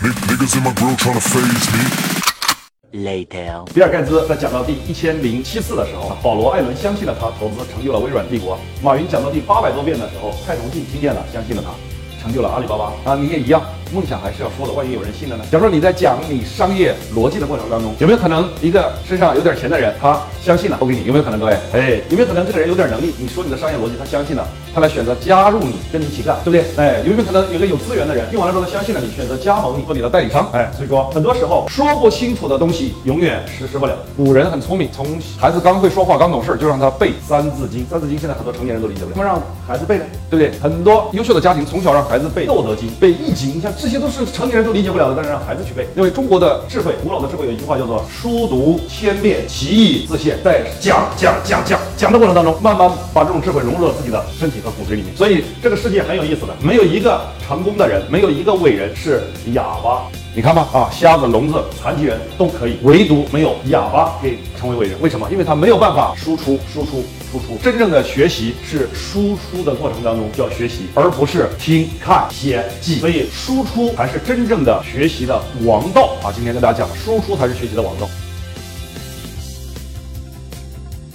Niggas in my grill trying to phase me. Later. 比尔盖茨在讲到第一千零七次的时候，保罗·艾伦相信了他，投资成就了微软帝国。马云讲到第八百多遍的时候，蔡崇信听见了，相信了他，成就了阿里巴巴。啊，你也一样，梦想还是要说的，万一有人信了呢？假如说你在讲你商业逻辑的过程当中，有没有可能一个身上有点钱的人，他相信了投给你？有没有可能，各位？哎，有没有可能这个人有点能力？你说你的商业逻辑，他相信了，他来选择加入你，跟你一起干，对不对？哎，有没有可能有个有资源的人，用完了之后他相信了你，选择加盟你，做你的代理商？哎，所以说很多时候说不清楚的东西，永远实施不了。古人很聪明，从孩子刚会说话、刚懂事，就让他背《三字经》。《三字经》现在很多成年人都理解不了，怎么让孩子背呢？对不对？很多优秀的家庭从小让孩子背《道德经》、背《易经》，你看这些都是成年人都理解不了的，但是让孩子去背。因为中国的智慧，古老的智慧有一句话叫做“书读千遍，其义自现”。在讲讲讲讲讲的过程当中，慢慢把这种智慧融入到自己的身体和骨髓里面。所以这个世界很有意思的，没有一个成功的人，没有一个伟人是哑巴。你看吧，啊，瞎子、聋子、残疾人都可以，唯独没有哑巴可以成为伟人。为什么？因为他没有办法输出、输出、输出。真正的学习是输出的过程当中叫学习，而不是听、看、写、记。所以出才是真正的学习的王道啊！今天跟大家讲，输出才是学习的王道。